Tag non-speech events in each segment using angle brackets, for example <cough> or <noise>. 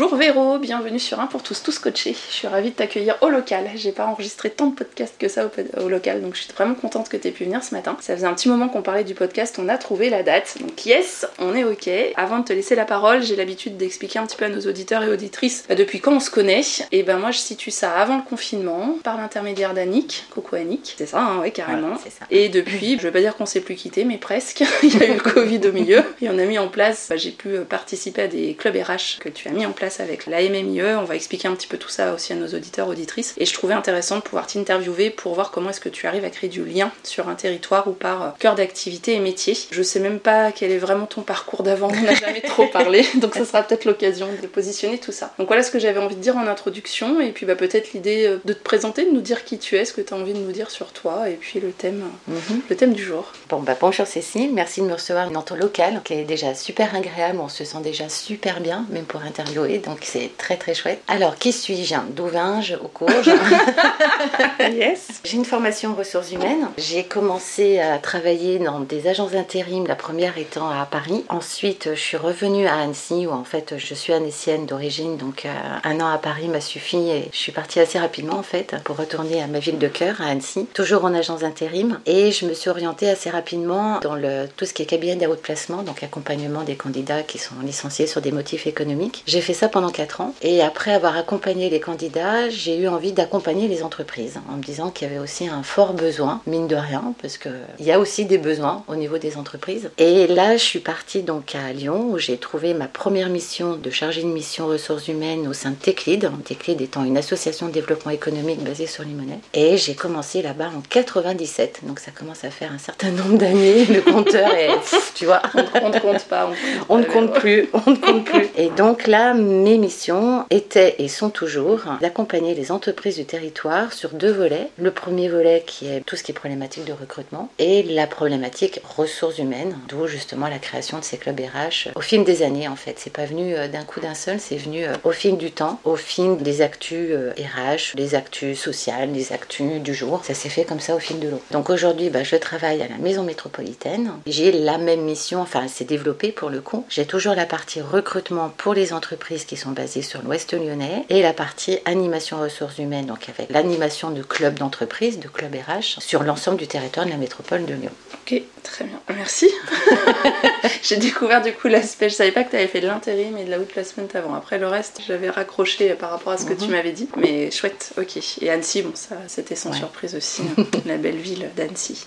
Bonjour Véro, bienvenue sur Un pour tous, tous coachés. Je suis ravie de t'accueillir au local. J'ai pas enregistré tant de podcasts que ça au, local, donc je suis vraiment contente que tu aies pu venir ce matin. Ça faisait un petit moment qu'on parlait du podcast, on a trouvé la date. Donc yes, on est ok. Avant de te laisser la parole, j'ai l'habitude d'expliquer un petit peu à nos auditeurs et auditrices bah, depuis quand on se connaît. Et ben moi je situe ça avant le confinement, par l'intermédiaire d'Annick. Coucou Annick. C'est ça, hein, oui carrément. ça. Et depuis, je vais pas dire qu'on s'est plus quitté, mais presque. <laughs> Il y a eu le Covid au milieu et on a mis en place, bah, j'ai pu participer à des clubs RH que tu as mis en place avec la MMIE. On va expliquer un petit peu tout ça aussi à nos auditeurs, auditrices. Et je trouvais intéressant de pouvoir t'interviewer pour voir comment est-ce que tu arrives à créer du lien sur un territoire ou par euh, cœur d'activité et métier. Je sais même pas quel est vraiment ton parcours d'avant, on n'a jamais trop <laughs> parlé, donc ce sera peut-être l'occasion de positionner tout ça. Donc voilà ce que j'avais envie de dire en introduction, et puis bah, peut-être l'idée euh, de te présenter, de nous dire qui tu es, ce que tu as envie de nous dire sur toi, et puis le thème, mhm. le thème du jour. Bon bah bonjour Cécile, merci de me recevoir dans ton local, qui est déjà super agréable, on se sent déjà super bien, même pour interviewer donc c'est très très chouette. Alors, qui suis-je? D'où viens-je Au courge <laughs> Yes J'ai une formation en ressources humaines. J'ai commencé à travailler dans des agences d'intérim, la première étant à Paris. Ensuite, je suis revenue à Annecy, où en fait je suis annécienne d'origine, donc euh, un an à Paris m'a suffi et je suis partie assez rapidement en fait pour retourner à ma ville de cœur, à Annecy, toujours en agence d'intérim. Et je me suis orientée assez rapidement dans le, tout ce qui est cabinet de placement, donc accompagnement des candidats qui sont licenciés sur des motifs économiques. J'ai fait ça pendant 4 ans. Et après avoir accompagné les candidats, j'ai eu envie d'accompagner les entreprises en me disant qu'il y avait aussi un fort besoin, mine de rien, parce qu'il y a aussi des besoins au niveau des entreprises. Et là, je suis partie donc à Lyon où j'ai trouvé ma première mission de chargée de mission ressources humaines au sein de TechLead, TechLead étant une association de développement économique basée sur Limonet. Et j'ai commencé là-bas en 97, donc ça commence à faire un certain nombre d'années. Le compteur est, <laughs> tu vois, on ne compte pas. On, ne compte plus, on ne compte plus. Et donc là, mes missions étaient et sont toujours d'accompagner les entreprises du territoire sur deux volets. Le premier volet qui est tout ce qui est problématique de recrutement et la problématique ressources humaines, d'où justement la création de ces clubs RH au fil des années en fait. C'est pas venu euh, d'un coup d'un seul, c'est venu euh, au fil du temps, au fil des actus RH, des actus sociales, des actus du jour. Ça s'est fait comme ça au fil de l'eau. Donc aujourd'hui, bah, je travaille à la maison métropolitaine. J'ai la même mission, enfin c'est développé pour le coup. J'ai toujours la partie recrutement pour les entreprises qui sont basées sur l'ouest lyonnais et la partie animation ressources humaines, donc avec l'animation de clubs d'entreprise, de clubs RH sur l'ensemble du territoire de la métropole de Lyon. Très bien, merci. <laughs> J'ai découvert du coup l'aspect, je savais pas que tu avais fait de l'intérim et de la outplacement avant. Après le reste, j'avais raccroché par rapport à ce que tu mhm. m'avais dit, mais chouette, ok. Et Annecy, bon, ça c'était sans surprise aussi, hein. <laughs> la belle ville d'Annecy.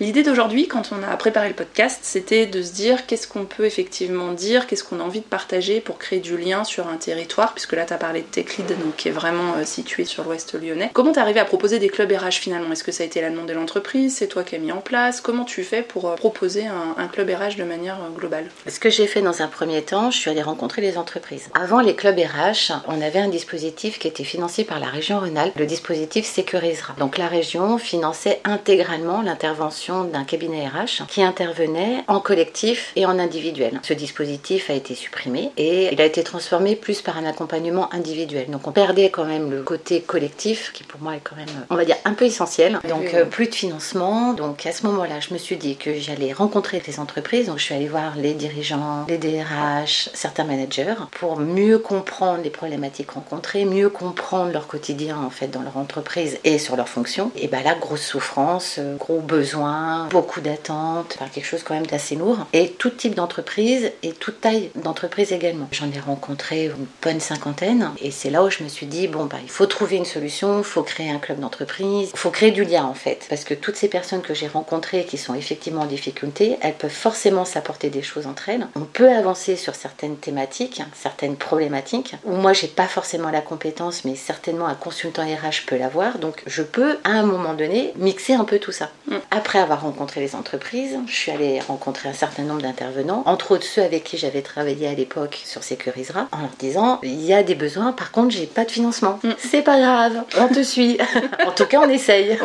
L'idée d'aujourd'hui, quand on a préparé le podcast, c'était de se dire qu'est-ce qu'on peut effectivement dire, qu'est-ce qu'on a envie de partager pour créer du lien sur un territoire, puisque là tu as parlé de TechLead, donc qui est vraiment euh, situé sur l'ouest lyonnais. Comment t'es arrivé à proposer des clubs RH finalement? Est-ce que ça a été la demande de l'entreprise? C'est toi qui as mis en place? Comment tu fais pour euh, proposer un, club RH de manière euh, globale Ce que j'ai fait dans un premier temps, je suis allée rencontrer les entreprises. Avant les clubs RH, on avait un dispositif qui était financé par la région Rhône-Alpes. Le dispositif sécurisera. Donc la région finançait intégralement l'intervention d'un cabinet RH qui intervenait en collectif et en individuel. Ce dispositif a été supprimé et il a été transformé plus par un accompagnement individuel. Donc on perdait quand même le côté collectif qui pour moi est quand même, on va dire, un peu essentiel. Donc euh, plus de financement. Donc à ce moment-là, je me suis dit que j'allais rencontrer les entreprises. Donc je suis allée voir les dirigeants, les DRH, certains managers pour mieux comprendre les problématiques rencontrées, mieux comprendre leur quotidien en fait dans leur entreprise et sur leurs fonctions. Et ben là, grosse souffrance, euh, gros besoin beaucoup d'attentes, enfin, quelque chose quand même d'assez lourd. Et tout type d'entreprise et toute taille d'entreprise également. J'en ai rencontré une bonne cinquantaine et c'est là où je me suis dit, bon, bah, il faut trouver une solution, il faut créer un club d'entreprise, il faut créer du lien en fait. Parce que toutes ces personnes que j'ai rencontrées qui sont effectivement en difficulté, elles peuvent forcément s'apporter des choses entre elles. On peut avancer sur certaines thématiques, certaines problématiques, où moi j'ai pas forcément la compétence, mais certainement un consultant RH peut l'avoir. Donc je peux à un moment donné mixer un peu tout ça. Mm. Après avoir rencontré les entreprises, je suis allée rencontrer un certain nombre d'intervenants, entre autres ceux avec qui j'avais travaillé à l'époque sur Sécurisera, en leur disant il y a des besoins, par contre j'ai pas de financement. Mm. C'est pas grave, on te suit. <laughs> en tout cas on essaye.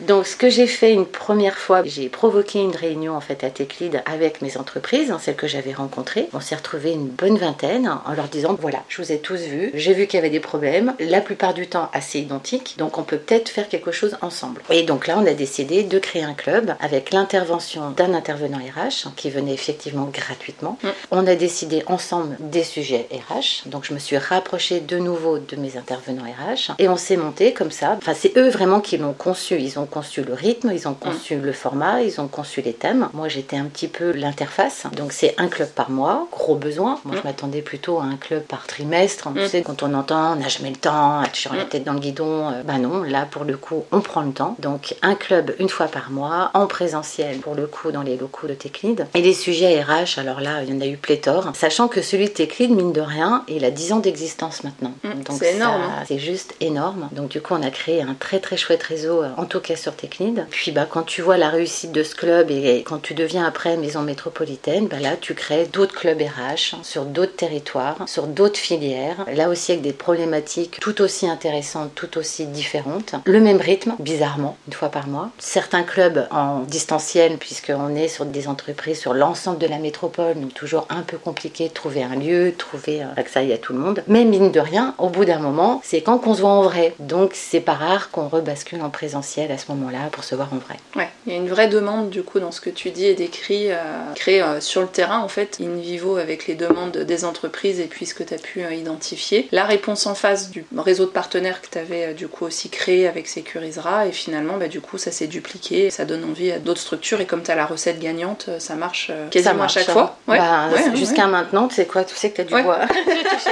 Donc ce que j'ai fait une première fois, j'ai provoqué une réunion en fait à TechLead avec mes entreprises, hein, celles que j'avais rencontrées. On s'est retrouvé une bonne vingtaine en leur disant voilà, je vous ai tous vus, j'ai vu qu'il y avait des problèmes, la plupart du temps assez identiques, donc on peut peut-être faire quelque chose ensemble. Et donc là, on a décidé de créer un club avec l'intervention d'un intervenant RH qui venait effectivement gratuitement. Mm. On a décidé ensemble des sujets RH, donc je me suis rapprochée de nouveau de mes intervenants RH et on s'est monté comme ça. Enfin, c'est eux vraiment qui l'ont conçu. Ils ont conçu le rythme, ils ont conçu mm. le format, ils ont conçu les thèmes. Moi, j'étais un petit peu l'interface. Donc c'est un club par mois, gros besoin. Moi, je mm. m'attendais plutôt à un club par trimestre. Tu sais, quand on entend, on n'a jamais le temps, toujours la tête dans le guidon. Euh, bah non, là, pour le coup, on prend le temps. Donc un club une fois par mois, en présentiel, pour le coup, dans les locaux de TechLead. Et les sujets RH, alors là, il y en a eu pléthore. Sachant que celui de TechLead, mine de rien, il a 10 ans d'existence maintenant. Mm, donc c'est énorme. Hein. C'est juste énorme. Donc du coup, on a créé un très très chouette réseau, euh, en tout cas sur TechLead. Puis bah, quand tu vois la réussite de ce club et quand tu deviens après maison métropolitaine, bah, là, tu crées d'autres clubs RH sur d'autres territoires, sur d'autres filières. Là aussi avec des problématiques tout aussi intéressantes, tout aussi différentes. Le même rythme, bizarrement, une fois par mois. Certains clubs en distanciel, puisqu'on est sur des entreprises sur l'ensemble de la métropole, donc toujours un peu compliqué de trouver un lieu, trouver aille à tout le monde. Mais mine de rien, au bout d'un moment, c'est quand qu'on se voit en vrai. Donc c'est pas rare qu'on rebascule en présentiel à ce moment-là pour se voir en vrai. Ouais, il y a une vraie demande du coup dans ce que tu dis et décris, euh, créé euh, sur le terrain en fait, in vivo avec les demandes des entreprises et puis ce que tu as pu euh, identifier. La réponse en face du réseau de partenaires que tu avais du coup aussi créé avec Sécurisera et finalement bah, du coup ça s'est dupliqué, ça donne envie à d'autres structures et comme tu as la recette gagnante, ça marche quasiment à chaque fois. Bah, Jusqu'à maintenant, tu sais quoi, tu sais que <laughs> tu as du bois.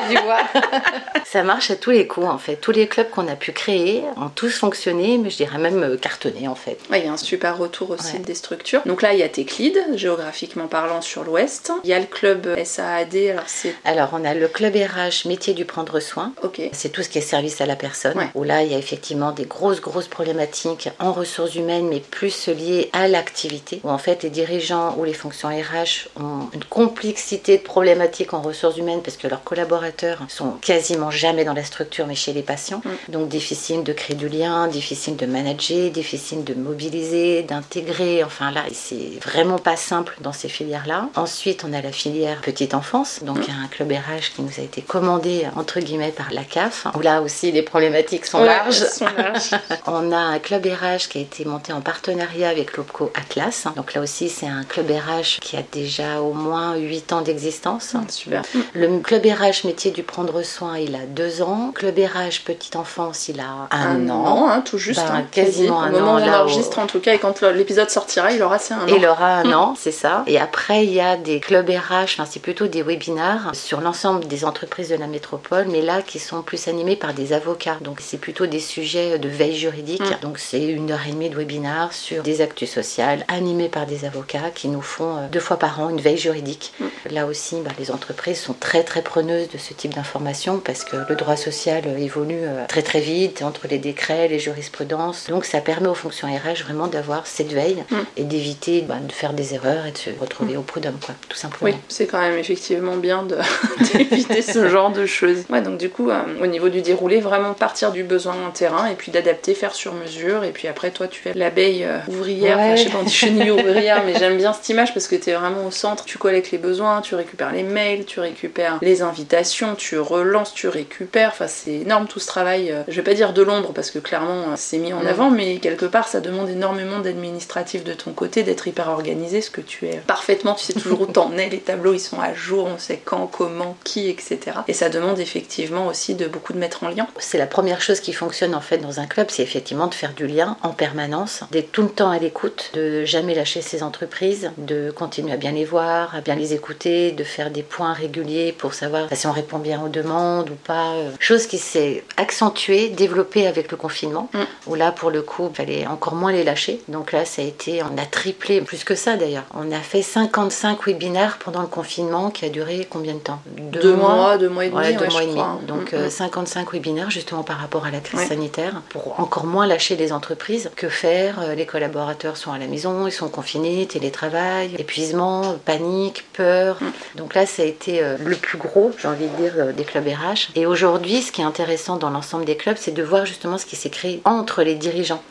du bois. <laughs> ça marche à tous les coups en fait. Tous les clubs qu'on a pu créer ont tous fonctionné, mais je dirais même cartonné en fait. il y a un super retour aussi des structures. Donc là, il y a Teclid, géographiquement parlant sur l'ouest. Il y a le club SAAD. Alors, c'est... alors on a le club RH métier du prendre soin. Ok. C'est tout ce qui est service à la personne. Où là, il y a effectivement des grosses, grosses problématiques en ressources humaines, mais plus liées à l'activité. Où en fait, les dirigeants ou les fonctions RH ont une complexité de problématiques en ressources humaines parce que leurs collaborateurs sont quasiment jamais dans la structure, mais chez les patients. Mm. Donc difficile de créer du lien, difficile de manager, difficile de mobiliser, d'intégrer. Enfin là, c'est vraiment pas simple dans ces filières-là. Ensuite, on a la filière petite enfance, donc un club RH qui nous a été commandé entre guillemets par la CAF, où là aussi les problématiques sont larges. <laughs> on a un club RH qui a été monté en partenariat avec l'OPCO Atlas. Donc là aussi, c'est un club RH qui a déjà au moins 8 ans d'existence. Super. Le club RH métier du prendre soin, il a 2 ans. Club RH petite enfance, il a un, an. Hein, tout juste. Ben, hein, quasiment un an. Au moment où on enregistre, en tout cas, et quand l'épisode sortira, il aura un an. Il aura un an, c'est ça. Et après, il y a des clubs RH, enfin, c'est plutôt des webinars sur l'ensemble des entreprises de la métropole, mais là qui sont plus animés par des avocats. Donc c'est plutôt des sujets de veille juridique. Mm. Donc c'est une heure et demie de webinar sur des actus sociales animés par des avocats qui nous font euh, deux fois par an une veille juridique. Mm. Là aussi, bah, les entreprises sont très très preneuses de ce type d'informations parce que le droit social évolue euh, très très vite entre les décrets, les jurisprudences. Donc ça permet aux fonctions RH vraiment d'avoir cette veille mm. Et d'éviter bah, de faire des erreurs et de se retrouver mm. au prud'homme, quoi, tout simplement. Oui, c'est quand même effectivement bien <laughs> d'éviter ce genre de choses. Ouais, donc du coup, euh, au niveau du déroulé, vraiment partir du besoin terrain et puis d'adapter, faire sur mesure. Et puis après, toi, tu es l'abeille euh, ouvrière, enfin, je sais pas, on dit chenille ouvrière, <laughs> mais j'aime bien cette image parce que tu es vraiment au centre, tu collectes les besoins, tu récupères les mails, tu récupères les invitations, tu relances, tu récupères. Enfin, c'est énorme tout ce travail. Euh, je vais pas dire de l'ombre parce que clairement, c'est mis en avant, mais quelque part, ça demande énormément d'administratif de ton côté, d'être hyper organisé, ce que tu es parfaitement, tu sais toujours où t'en es, les tableaux ils sont à jour, on sait quand, comment, qui, etc. Et ça demande effectivement aussi de beaucoup de mettre en lien. C'est la première chose qui fonctionne en fait dans un club, c'est effectivement de faire du lien en permanence, d'être tout le temps à l'écoute, de jamais lâcher ses entreprises, de continuer à bien les voir, à bien les écouter, de faire des points réguliers pour savoir si on répond bien aux demandes ou pas. Chose qui s'est accentuée, développée avec le confinement, mm. où là, pour le coup, il fallait encore moins les lâcher. Donc là, ça a été, on a triplé, plus que ça d'ailleurs. On a fait 55 webinaires pendant le confinement qui a duré combien de temps? Deux, mois, deux mois et demi. deux mois et demi. Donc 55 mm, mm. webinaires justement par rapport à la crise sanitaire pour encore moins lâcher les entreprises. Que faire? Euh, Les collaborateurs sont à la maison, ils sont confinés, télétravail, épuisement, panique, peur. Mm. Donc là, ça a été euh, le plus gros, j'ai envie de dire, euh, des clubs RH. Et aujourd'hui, ce qui est intéressant dans l'ensemble des clubs, c'est de voir justement ce qui s'est créé entre les dirigeants,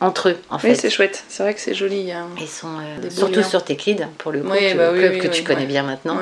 entre eux en fait. Oui, c'est chouette. C'est vrai que c'est joli. Ils sont surtout sur Techlead pour le coup, le bah club que tu connais bien maintenant,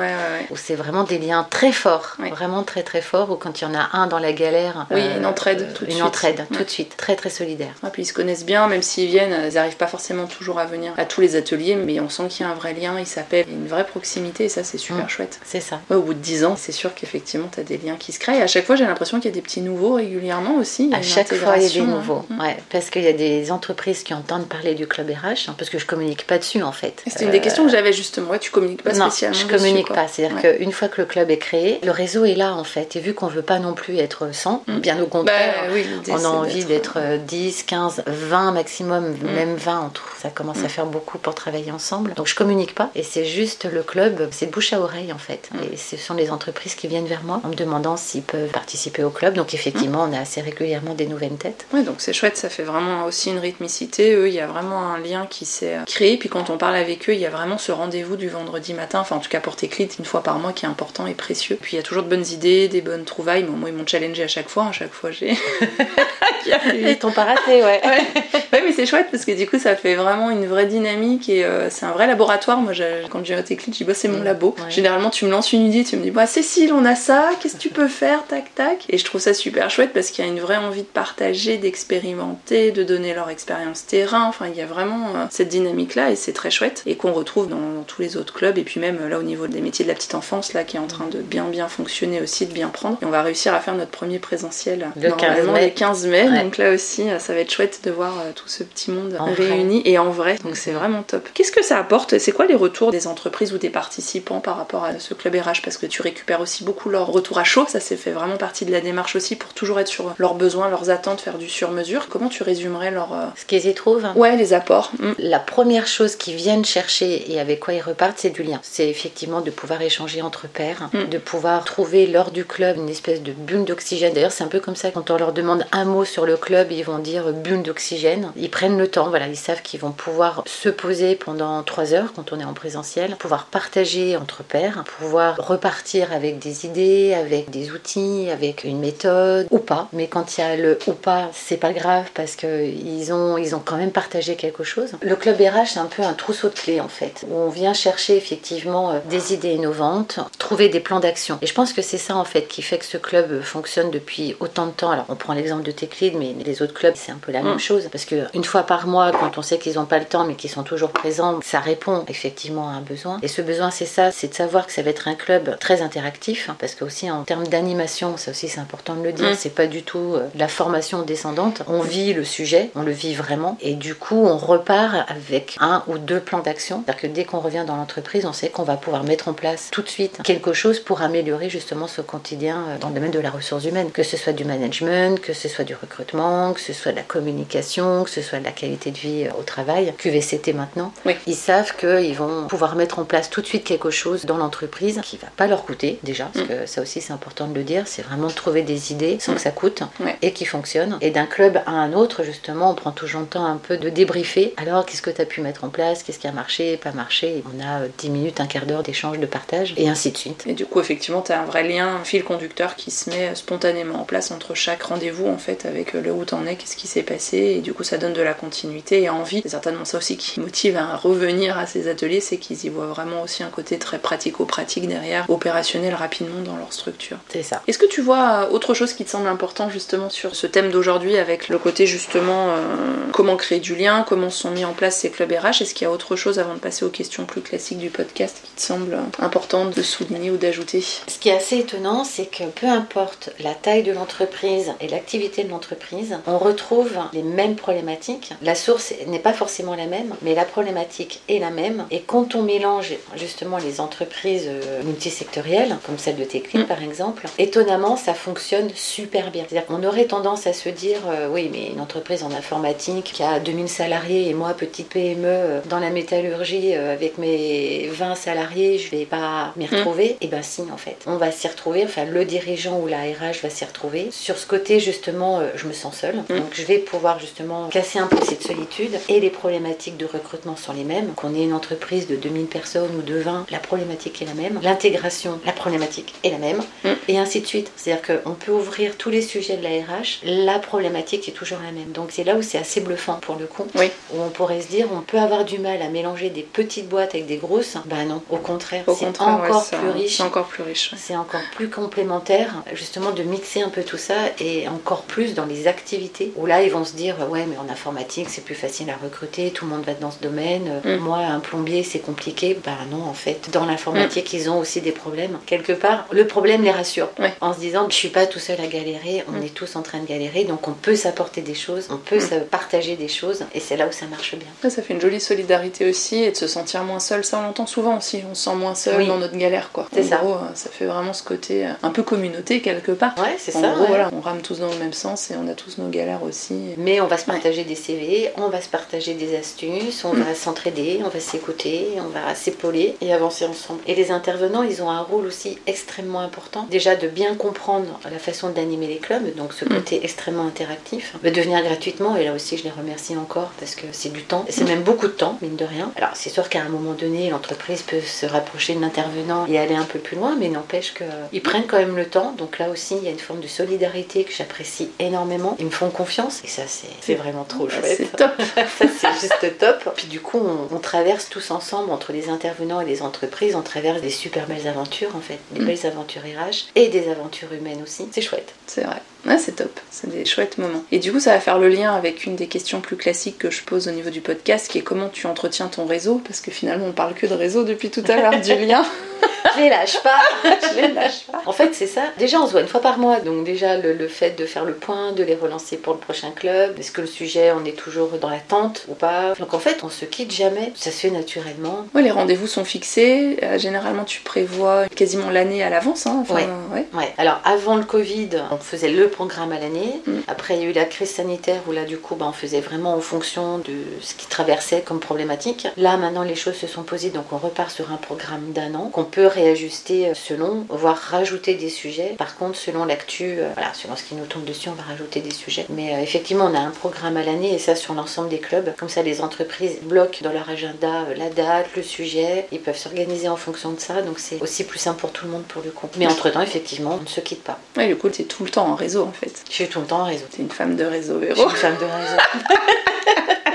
où c'est vraiment des liens très forts, vraiment très très forts. Où quand il y en a un dans la galère, oui, une entraide tout de une suite. entraide tout de suite, très très solidaire. Et puis ils se connaissent bien, même s'ils viennent, ils n'arrivent pas forcément toujours à venir à tous les ateliers, mais on sent qu'il y a un vrai lien, ils s'appellent, une vraie proximité, et ça c'est super mm. chouette. C'est ça. au bout de 10 ans, c'est sûr qu'effectivement tu as des liens qui se créent. Et à chaque fois, j'ai l'impression qu'il y a des petits nouveaux régulièrement aussi. À chaque fois, il y a des nouveaux. Hein. Ouais, parce qu'il y a des entreprises qui entendent parler du club RH, hein, parce que je communique pas dessus en fait. C'était une des questions que j'avais justement. Ouais, tu communiques pas spécialement. Non, je communique pas. C'est-à-dire qu'une fois que le club est créé, le réseau est là en fait. Et vu qu'on veut pas non plus être 100, mm. bien au contraire, bah, oui, on a envie d'être 10, 15, 20 maximum, mm. même 20 Ça commence à mm. faire beaucoup pour travailler ensemble. Donc je communique pas. Et c'est juste le club, c'est de bouche à oreille en fait. Et ce sont les entreprises qui viennent vers moi en me demandant s'ils peuvent participer au club. Donc effectivement, on a assez régulièrement des nouvelles têtes. Oui, donc c'est chouette. Ça fait vraiment aussi une rythmicité. Eux, il y a vraiment un lien qui s'est créé. Puis quand on parle avec eux, il y a vraiment ce rendez-vous du vendredi matin. Enfin, en tout cas pour tes clients, une fois par mois qui est important et précieux. Puis il y a toujours de bonnes idées, des bonnes trouvailles. moi, ils m'ont challengé à chaque fois. À chaque fois, j'ai. <laughs> <laughs> Ils t'ont pas <laughs> raté, ouais. ouais. mais c'est chouette parce que du coup, ça fait vraiment une vraie dynamique et euh, c'est un vrai laboratoire. Moi, quand j'ai été clients, j'ai c'est mon labo. Généralement, tu me lances une idée, tu me dis, bah, Cécile, on a ça, qu'est-ce que tu peux faire, tac, tac. Et je trouve ça super chouette parce qu'il y a une vraie envie de partager, d'expérimenter, de donner leur expérience terrain. Enfin, il y a vraiment euh, cette dynamique-là et c'est très chouette et qu'on retrouve dans, tous les autres clubs et puis même là au niveau des métiers de la petite enfance, là, qui est en train de bien, bien fonctionner aussi, de bien prendre. Et on va réussir à faire notre premier présentiel le 15 mai. Les 15 mai. Donc là aussi, euh, ça va être chouette de voir tout ce petit monde réuni et en vrai. Donc c'est vraiment top. Qu'est-ce que ça apporte? C'est quoi les retours des entreprises ou des participants par rapport à ce club RH Parce que tu récupères aussi beaucoup leur retour à chaud. Ça, c'est fait vraiment partie de la démarche aussi pour toujours être sur leurs besoins, leurs attentes, faire du sur-mesure. Comment tu résumerais leur. Euh, ce qu'ils y trouvent Ouais, les apports. Mm. La première chose qu'ils viennent chercher et avec quoi ils repartent, c'est du lien. C'est effectivement de pouvoir échanger entre pairs, mm. de pouvoir trouver lors du club une espèce de bulle d'oxygène. D'ailleurs, c'est un peu comme ça quand on leur demande un mot sur le club, ils vont dire bulle d'oxygène. Ils prennent le temps, voilà, ils savent qu'ils vont pouvoir se poser pendant trois heures quand on est en présentiel, pouvoir partager entre pairs, pouvoir repartir avec des idées, avec des outils, avec une méthode ou pas. Mais quand il y a le ou pas, c'est pas grave parce qu'ils ont, ils ont quand même partagé quelque chose. Le club RH, c'est un peu un trousseau de clés en fait, où on vient chercher effectivement euh, des idées innovantes, trouver des plans d'action. Et je pense que c'est ça en fait qui fait que ce club fonctionne depuis autant de temps. Alors on prend l'exemple de Techlead, mais les autres clubs, c'est un peu la même mm. chose parce que une fois par mois, quand on sait qu'ils n'ont pas le temps mais qu'ils sont toujours présents, ça répond effectivement à un besoin. Et ce besoin, c'est ça, c'est de savoir que ça va être un club très interactif, hein, parce que aussi en termes d'animation, ça aussi c'est important de le dire, mm. c'est pas du tout euh, de la formation descendante. On vit le sujet, on le vit vraiment, et du coup on repart avec un ou deux plans d'action. C'est-à-dire que dès qu'on revient dans l'entreprise, on sait qu'on va pouvoir mettre en place tout de suite quelque chose pour améliorer justement ce quotidien euh, dans le domaine de la ressource humaine, que ce soit du management, que ce soit du recrutement, que ce soit de la communication, que ce soit de la qualité de vie euh, au travail, QVCT maintenant. Ils savent qu'ils vont pouvoir mettre en place tout de suite quelque chose dans l'entreprise qui va pas leur coûter déjà, parce mm. que ça aussi c'est important de le dire, c'est vraiment de trouver des idées sans que ça coûte et qui fonctionnent. Et d'un club à un autre, justement, on prend toujours le temps un peu de débriefer. Alors, qu'est-ce que tu as pu mettre en place Qu'est-ce qui a marché, pas marché On a 10 euh, minutes, un quart d'heure d'échange, de partage, et ainsi de suite. Et du coup, effectivement, tu as un vrai lien, un fil conducteur qui se met spontanément en place entre chaque rendez-vous, en fait, avec euh, le où t'en es, qu'est-ce qui s'est passé, et du coup, ça donne de la continuité et envie. C'est certainement ça aussi qui <laughs> motive à revenir à ces ateliers, c'est qu'ils y voient vraiment aussi un côté très pratico-pratique derrière, opérationnel rapidement dans leur structure. C'est ça. Est-ce que tu vois autre chose qui te semble important justement sur ce thème d'aujourd'hui avec le côté justement euh, comment créer du lien, comment sont mis en place ces clubs RH Est-ce qu'il y a autre chose avant de passer aux questions plus classiques du podcast qui te semble important de souligner ou d'ajouter? Ce qui est assez étonnant, c'est que peu importe la taille de l'entreprise et l'activité de l'entreprise, on retrouve les mêmes problématiques. La source n'est pas forcément la même, mais la problématique est la même. Et quand on mélange justement les entreprises euh, multisectorielles, comme celle de Technique mm. par exemple, étonnamment, ça fonctionne super bien. C'est-à-dire qu'on aurait tendance à se dire, euh, oui, mais une entreprise en informatique qui a 2000 salariés et moi, petite PME euh, dans la métallurgie avec mes 20 salariés, je vais pas m'y mm. retrouver. Et eh bien si, en fait. On va s'y retrouver, enfin le dirigeant ou la RH va s'y retrouver. Sur ce côté, justement, je me sens seule. Mm. Donc je vais pouvoir justement casser un peu cette solitude et les problématiques de recrutement sont les mêmes. Qu'on ait une entreprise de 2000 personnes ou de 20, la problématique est la même. L'intégration, la problématique est la même. Mm. Et ainsi de suite. C'est-à-dire qu'on peut ouvrir tous les sujets de la RH, la problématique est toujours la même. Donc c'est là où c'est assez bluffant pour le coup. Oui. Où on pourrait se dire, on peut avoir du mal à mélanger des petites boîtes avec des grosses. Ben non, au contraire, c'est encore plus riche. C'est encore plus riche. C'est encore plus complémentaire, justement, de mixer un peu tout ça et encore plus dans les activités où là ils vont se dire, ouais, mais en informatique c'est plus facile à recruter, tout le monde va dans ce domaine. Mm. Moi, un plombier, c'est compliqué. Bah non, en fait, dans l'informatique, mm. ils ont aussi des problèmes. Quelque part, le problème les rassure. En se disant, je suis pas tout seul à galérer, on mm. est tous en train de galérer, donc on peut s'apporter des choses, on peut se partager des choses, et c'est là où ça marche bien. Ça fait une jolie solidarité aussi, et de se sentir moins seul. Ça, on l'entend souvent aussi. On se sent moins seul dans notre galère, quoi. C'est ça. Euh, ça fait vraiment ce côté euh, un peu communauté quelque part. Ouais, c'est ça. Gros, voilà, on rame tous dans le même sens et on a tous nos galères aussi. Mais on va se partager des CV, on va se partager des astuces, on va s'entraider, on va s'écouter, on va s'épauler et avancer ensemble. Et les intervenants, ils ont un rôle aussi extrêmement important. Déjà de bien comprendre la façon d'animer les clubs, donc ce mm. côté extrêmement interactif, de venir gratuitement. Et là aussi, je les remercie encore parce que c'est du temps, c'est même beaucoup de temps, mine de rien. Alors c'est sûr qu'à un moment donné, l'entreprise peut se rapprocher de l'intervenant et aller un peu plus loin, mais n'empêche qu'ils prennent quand même le temps. Donc là aussi, il y a une forme de solidarité que j'apprécie énormément. Ils me font confiance et ça, c'est vraiment trop chouette. C'est top. <laughs> ça, c'est juste top. Puis du coup, on, traverse tous ensemble, entre les intervenants et les entreprises, on traverse des super belles aventures en fait, des mm. belles aventures RH et des aventures humaines aussi. C'est chouette. C'est vrai. Ouais, c'est top, c'est des chouettes moments. Et du coup, ça va faire le lien avec une des questions plus classiques que je pose au niveau du podcast, qui est comment tu entretiens ton réseau, parce que finalement, on parle que de réseau depuis tout à l'heure, du lien. <laughs> je les lâche pas, <laughs> je les lâche pas. En fait, c'est ça. Déjà, on se voit une fois par mois, donc déjà le, fait de faire le point, de les relancer pour le prochain club, est-ce que le sujet, on est toujours dans l'attente ou pas? Donc en fait, on se quitte jamais, ça se fait naturellement. Ouais, les rendez-vous sont fixés. Euh, généralement, tu prévois quasiment l'année à l'avance. Hein, ouais. ouais. Alors avant le Covid, on faisait le programme à l'année. Mm. Après, il y a eu la crise sanitaire où là, du coup, bah, on faisait vraiment en fonction de ce qui traversait comme problématique. Là, maintenant, les choses se sont posées, donc on repart sur un programme d'un an qu'on peut réajuster euh, selon, voire rajouter des sujets. Par contre, selon l'actu, euh, voilà, selon ce qui nous tombe dessus, on va rajouter des sujets. Mais euh, effectivement, on a un programme à l'année et ça sur l'ensemble des clubs. Comme ça, les entreprises bloquent dans leur agenda la date, le sujet. Ils peuvent s'organiser en fonction de ça. Donc c'est aussi plus simple pour tout le monde pour le coup. Mais entre-temps, effectivement, on ne se quitte pas. Oui, le coup, c'est tout le temps en réseau en fait. Je suis tout le temps en réseau. T'es une femme de réseau, Véro. Je suis une femme de réseau. <laughs>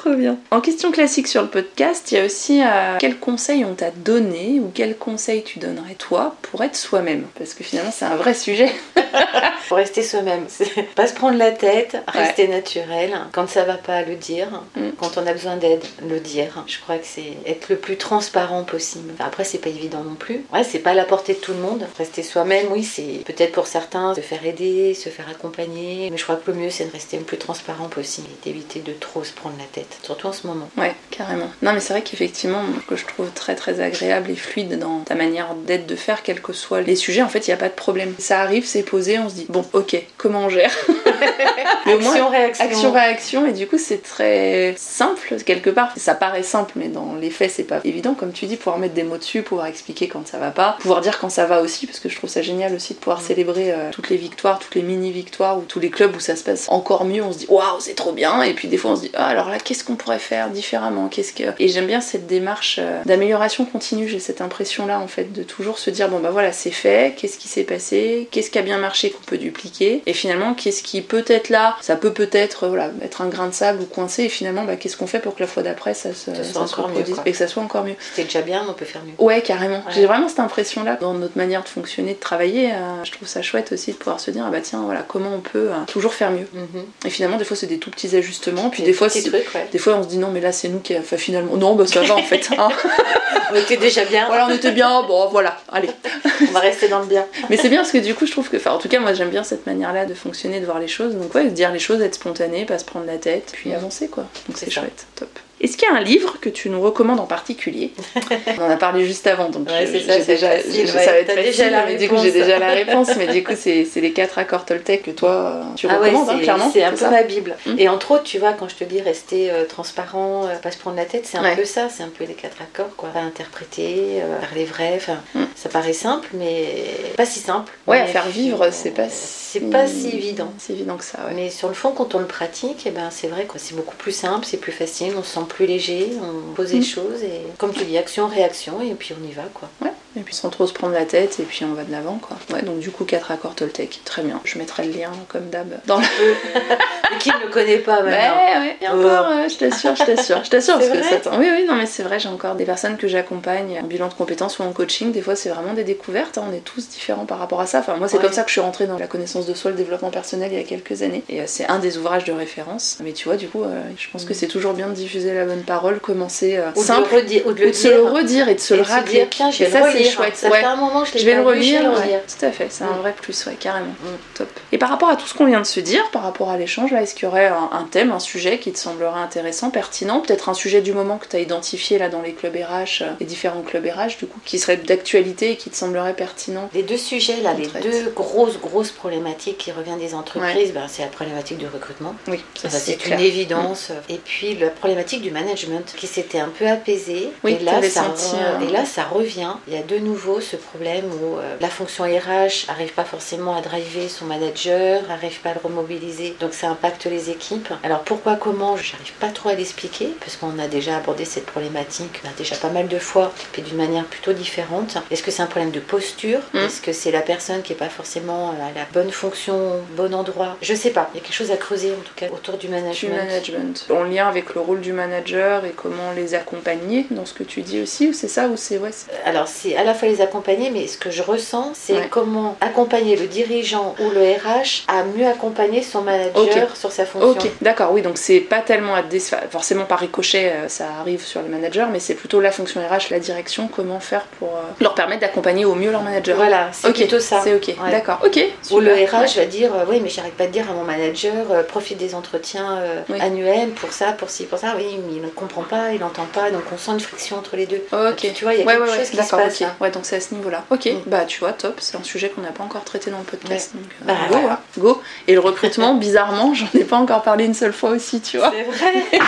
Trop bien. En question classique sur le podcast, il y a aussi euh, quels conseils on t'a donné ou quels conseils tu donnerais toi pour être soi-même? Parce que finalement, c'est un vrai sujet. <laughs> pour rester soi-même, pas se prendre la tête, rester naturel. Quand ça va pas, le dire. Mm. Quand on a besoin d'aide, le dire. Je crois que c'est être le plus transparent possible. après, c'est pas évident non plus. Ouais, c'est pas à la portée de tout le monde. Rester soi-même, oui, c'est peut-être pour certains se faire aider, se faire accompagner. Mais je crois que le mieux, c'est de rester le plus transparent possible et d'éviter de trop se prendre la tête surtout en ce moment. Ouais, carrément. Non, mais c'est vrai qu'effectivement, que je trouve très très agréable et fluide dans ta manière d'être, de faire, quels que soient les sujets, en fait, il n'y a pas de problème. Ça arrive, c'est posé, on se dit, bon, ok, comment on gère? <laughs> Action-réaction. Action-réaction, et du coup, c'est très simple, quelque part. Ça paraît simple, mais dans les faits, c'est pas évident, comme tu dis, pouvoir mettre des mots dessus, pouvoir expliquer quand ça va pas, pouvoir dire quand ça va aussi, parce que je trouve ça génial aussi de pouvoir célébrer euh, toutes les victoires, toutes les mini-victoires, ou tous les clubs où ça se passe encore mieux, on se dit, waouh, c'est trop bien, et puis des fois, on se dit, ah, alors là, qu'est-ce qu'on pourrait faire différemment Qu'est-ce que et j'aime bien cette démarche euh, d'amélioration continue. J'ai cette impression là en fait de toujours se dire bon bah voilà c'est fait. Qu'est-ce qui s'est passé Qu'est-ce qui a bien marché qu'on peut dupliquer Et finalement qu'est-ce qui peut être là Ça peut peut-être voilà être un grain de sable ou coincé. Et finalement bah, qu'est-ce qu'on fait pour que la fois d'après ça se, ça soit mieux, et que ça soit encore mieux. C'était déjà bien, on peut faire mieux. Ouais carrément. J'ai vraiment cette impression là dans notre manière de fonctionner, de travailler. Euh, je trouve ça chouette aussi de pouvoir se dire ah bah tiens voilà comment on peut euh, toujours faire mieux. Mhm. Et finalement des fois c'est des tout petits ajustements. Puis des, fois des fois on se dit non mais là c'est nous qui fait finalement non bah ça va en fait hein. <laughs> on était déjà bien voilà on était bien bon voilà allez on va rester dans le bien mais c'est bien parce que du coup je trouve que enfin en tout cas moi j'aime bien cette manière là de fonctionner de voir les choses. Donc ouais, dire les choses, être spontané, pas se prendre la tête, puis avancer quoi. Donc C'est chouette, top. Est-ce qu'il y a un livre que tu nous recommandes en particulier <laughs> On en a parlé juste avant, donc Ouais, je- ça, c'est déjà, facile, je- ouais, ça va être facile, déjà la mais du coup j'ai réponse. déjà la <laughs> réponse, mais du coup c'est les quatre accords Toltec que toi euh, tu Ah ouais, recommandes, hein, c'est- clairement. c'est un peu ça ma bible. Mm. Et entre autres, tu vois, quand je te dis rester euh, transparent, euh, pas se prendre la tête, c'est un Ouais. peu ça, c'est un peu les quatre accords, quoi. Pas interpréter, euh, parler vrai, enfin, Mm. ça paraît simple, mais pas si simple. Ouais, à faire vivre, euh, c'est pas c'est pas si évident. C'est évident que ça, ouais. Mais sur le fond, quand on le pratique, eh ben, c'est vrai quoi, c'est beaucoup plus simple, c'est plus facile, on se sent plus léger, on pose Mm. les choses et comme tu dis, action, réaction et puis on y va quoi. Ouais, et puis sans trop se prendre la tête, et puis on va de l'avant, quoi. Ouais, donc du coup, quatre accords Toltec, très bien. Je mettrai le lien, comme d'hab, dans le. Qui ne le connaît pas Ouais, maintenant ouais, Oh. encore, euh, je t'assure, je t'assure, je t'assure, parce que ça Oui, oui, non, mais c'est vrai, j'ai encore des personnes que j'accompagne en bilan de compétences ou en coaching, des fois c'est vraiment des découvertes, hein, on est tous différents par rapport à ça. Enfin, moi, c'est Ouais. comme ça que je suis rentrée dans la connaissance de soi, le développement personnel il y a quelques années, et euh, c'est un des ouvrages de référence. Mais tu vois, du coup, euh, je pense que c'est toujours bien de diffuser la bonne parole, commencer Ou de simple, le redire, ou de ou de se le dire. redire et de se et le rappeler. Relire. chouette, Ça ouais. fait un moment, je l'ai Je vais pas le lu, je vais relire, le ouais. relire. tout à fait, c'est un vrai plus, ouais, carrément. Mm. Top. Et par rapport à tout ce qu'on vient de se dire, par rapport à l'échange, là, est-ce qu'il y aurait un, un thème, un sujet qui te semblerait intéressant, pertinent, peut-être un sujet du moment que tu as identifié là dans les clubs RH, euh, les différents clubs RH, du coup, qui serait d'actualité et qui te semblerait pertinent Les deux sujets, là, les traite. deux grosses, grosses problématiques qui reviennent des entreprises, ben, c'est la problématique du recrutement. Oui, ça, Ça, c'est une évidence. Et puis la problématique du management qui s'était un peu apaisée. Oui, et, là, ça senti, re- euh, et là, ça revient. Il y a de nouveau ce problème où euh, la fonction RH n'arrive pas forcément à driver son manager, n'arrive pas à le remobiliser. Donc ça impacte les équipes. Alors pourquoi, comment, je n'arrive pas trop à l'expliquer parce qu'on a déjà abordé cette problématique ben, déjà pas mal de fois, puis d'une manière plutôt différente. Est-ce que c'est un problème de posture? Mm. Est-ce que c'est la personne qui n'est pas forcément à la bonne fonction, bon endroit? Je sais pas. Il y a quelque chose à creuser en tout cas autour du du management. management. En lien avec le rôle du manager et comment les accompagner dans ce que tu dis aussi, ou c'est ça, ou c'est ouais, Alors c'est à la fois les accompagner, mais ce que je ressens, c'est Ouais. comment accompagner le dirigeant ou le RH à mieux accompagner son manager sur sa fonction. Ok, d'accord, oui, donc c'est pas tellement à forcément par ricochet, euh, ça arrive sur les managers, mais c'est plutôt la fonction RH, la direction, comment faire pour euh, leur permettre d'accompagner au mieux leur manager. Voilà, c'est Ok, plutôt ça. C'est ok, Ouais. d'accord, ok. Ou le super. RH va dire euh, oui mais j'arrête pas de dire à mon manager euh, profite des entretiens euh, Oui. annuels pour ça pour ci pour ça oui mais il ne comprend pas il n'entend pas donc on sent une friction entre les deux Ok. tu vois il y a ouais, quelque ouais, chose qui se passe ok. Ouais, donc c'est à ce niveau-là. Ok, Mm. bah tu vois, top, c'est un sujet qu'on n'a pas encore traité dans le podcast. Donc, euh, Bah, go, voilà. hein, go. Et le recrutement, <laughs> bizarrement, j'en ai pas encore parlé une seule fois aussi, tu vois. c'est vrai <laughs>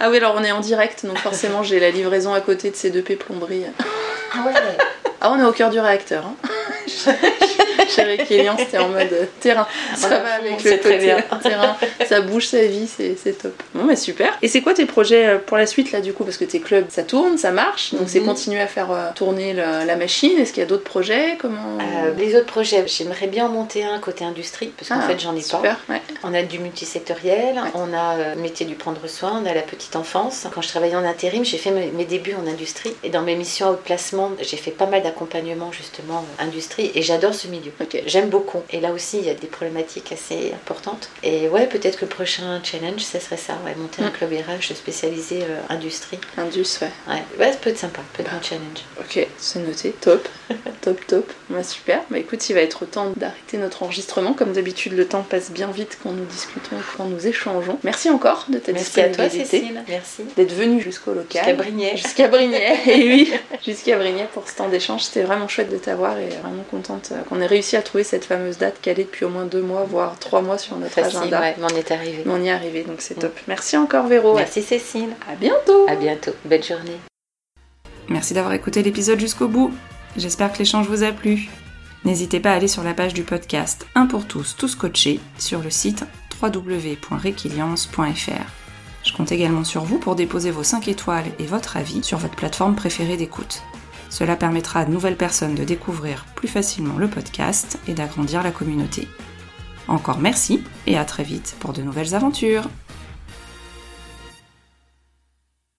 Ah oui, alors on est en direct, donc forcément j'ai la livraison à côté de ces deux P plomberie. ah ouais Ah, on est au cœur du réacteur. Hein. <laughs> <laughs> Chez Réquilian, c'était en mode euh, terrain. Ça Voilà, va avec le très côté bien. terrain. Ça bouge sa vie, c'est c'est top. Bon, mais super. Et c'est quoi tes projets euh, pour la suite là du coup? Parce que tes clubs, ça tourne, ça marche. Donc c'est Mhm. continuer à faire euh, tourner la, la machine. Est-ce qu'il y a d'autres projets? Comment Euh, les autres projets, j'aimerais bien en monter un côté industrie, parce qu'en Ah, fait j'en ai pas. Super, ouais. On a du multisectoriel, Ouais. on a euh, le métier du prendre soin, on a la petite enfance. Quand je travaillais en intérim, j'ai fait mes, mes débuts en industrie. Et dans mes missions à haut placement, j'ai fait pas mal d'accompagnement justement euh, industrie. Et j'adore ce milieu. J'aime beaucoup. Et là aussi, il y a des problématiques assez importantes. Et ouais, peut-être que le prochain challenge, ça serait ça. Ouais, monter un Mm. club RH spécialisé euh, industrie. Indus, ouais. Ouais, ouais, ça peut être sympa, peut être un challenge. Ok, c'est noté. Top. <laughs> top, top. Bah, super. Bah écoute, il va être temps d'arrêter notre enregistrement. Comme d'habitude, le temps passe bien vite quand nous discutons quand nous échangeons. Merci encore de ta Merci à toi, disponibilité. Cécile. Merci. D'être venu jusqu'au local. Jusqu'à Brignais. Jusqu'à Brignais, <laughs> et oui, <laughs> jusqu'à Brignais pour ce temps d'échange. C'était vraiment chouette de t'avoir et vraiment contente euh, qu'on ait réussi à trouver cette fameuse date calée depuis au moins deux mois, voire trois mois sur notre Facile, agenda. ouais, mais on est arrivé. Mais on y est arrivé, donc c'est top. Merci encore Véro. Merci Cécile. À bientôt. À bientôt. Belle journée. Merci d'avoir écouté l'épisode jusqu'au bout. J'espère que l'échange vous a plu. N'hésitez pas à aller sur la page du podcast Un pour tous, tous coachés sur le site www.requiliance.fr. Je compte également sur vous pour déposer vos 5 étoiles et votre avis sur votre plateforme préférée d'écoute. Cela permettra à de nouvelles personnes de découvrir plus facilement le podcast et d'agrandir la communauté. Encore merci et à très vite pour de nouvelles aventures.